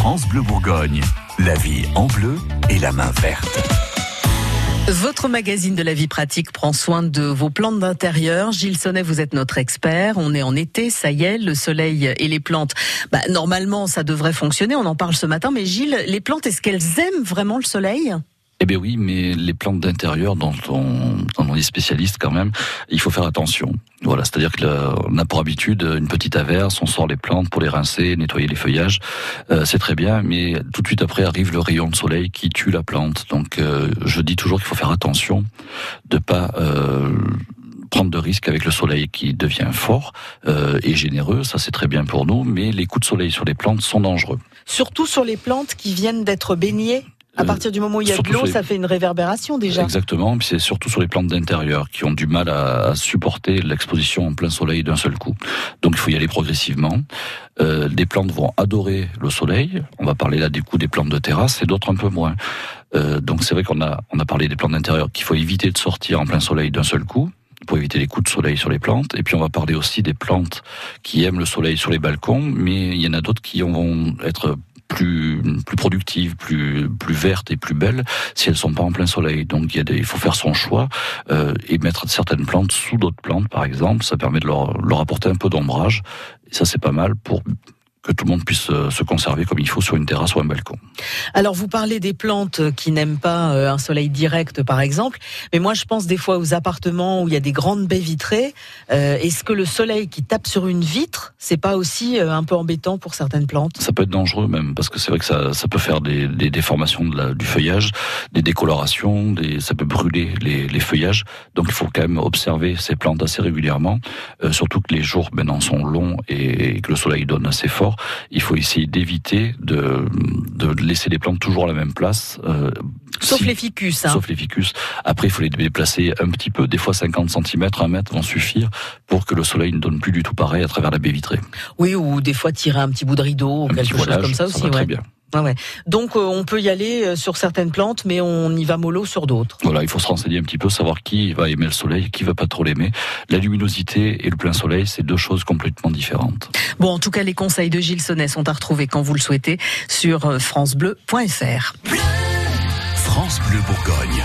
France Bleu Bourgogne, la vie en bleu et la main verte. Votre magazine de la vie pratique prend soin de vos plantes d'intérieur. Gilles Sonnet, vous êtes notre expert. On est en été, ça y est, le soleil et les plantes. Bah, normalement, ça devrait fonctionner. On en parle ce matin. Mais Gilles, les plantes, est-ce qu'elles aiment vraiment le soleil? Eh bien oui, mais les plantes d'intérieur dont on, on est spécialiste quand même, il faut faire attention. Voilà, c'est-à-dire qu'on a pour habitude une petite averse, on sort les plantes pour les rincer, nettoyer les feuillages, euh, c'est très bien, mais tout de suite après arrive le rayon de soleil qui tue la plante. Donc euh, je dis toujours qu'il faut faire attention de pas euh, prendre de risques avec le soleil qui devient fort euh, et généreux, ça c'est très bien pour nous, mais les coups de soleil sur les plantes sont dangereux. Surtout sur les plantes qui viennent d'être baignées à partir du moment où il y a de l'eau, ça fait une réverbération déjà. Exactement, c'est surtout sur les plantes d'intérieur qui ont du mal à, supporter l'exposition en plein soleil d'un seul coup. Donc il faut y aller progressivement. Euh, des plantes vont adorer le soleil. On va parler là du coup des plantes de terrasse et d'autres un peu moins. Euh, donc c'est vrai qu'on a on a parlé des plantes d'intérieur qu'il faut éviter de sortir en plein soleil d'un seul coup pour éviter les coups de soleil sur les plantes. Et puis on va parler aussi des plantes qui aiment le soleil sur les balcons, mais il y en a d'autres qui vont être plus productives, plus plus vertes et plus belles si elles sont pas en plein soleil. Donc il faut faire son choix euh, et mettre certaines plantes sous d'autres plantes, par exemple. Ça permet de leur, leur apporter un peu d'ombrage. Et ça c'est pas mal pour que tout le monde puisse euh, se conserver comme il faut sur une terrasse ou un balcon. Alors vous parlez des plantes qui n'aiment pas euh, un soleil direct par exemple, mais moi je pense des fois aux appartements où il y a des grandes baies vitrées. Euh, est-ce que le soleil qui tape sur une vitre, c'est pas aussi un peu embêtant pour certaines plantes? Ça peut être dangereux même parce que c'est vrai que ça, ça peut faire des, des déformations de la, du feuillage, des décolorations, des, ça peut brûler les, les, feuillages. Donc il faut quand même observer ces plantes assez régulièrement, surtout que les jours maintenant sont longs et, et que le soleil donne assez fort il faut essayer d'éviter de, de laisser les plantes toujours à la même place. Euh, sauf les ficus. Hein. Sauf les ficus. Après, il faut les déplacer un petit peu. Des fois, 50 cm, 1 mètre vont suffire pour que le soleil ne donne plus du tout pareil à travers la baie vitrée. Oui, ou des fois tirer un petit bout de rideau ou quelque chose comme ça, aussi. très bien. Ouais. Donc euh, on peut y aller euh, sur certaines plantes, mais on y va mollo sur d'autres. Voilà, il faut se renseigner un petit peu, savoir qui va aimer le soleil, qui va pas trop l'aimer. La luminosité et le plein soleil, c'est deux choses complètement différentes. Bon, en tout cas, les conseils de Gilles Sonnet sont à retrouver quand vous le souhaitez sur euh, francebleu.fr. France Bleu Bourgogne.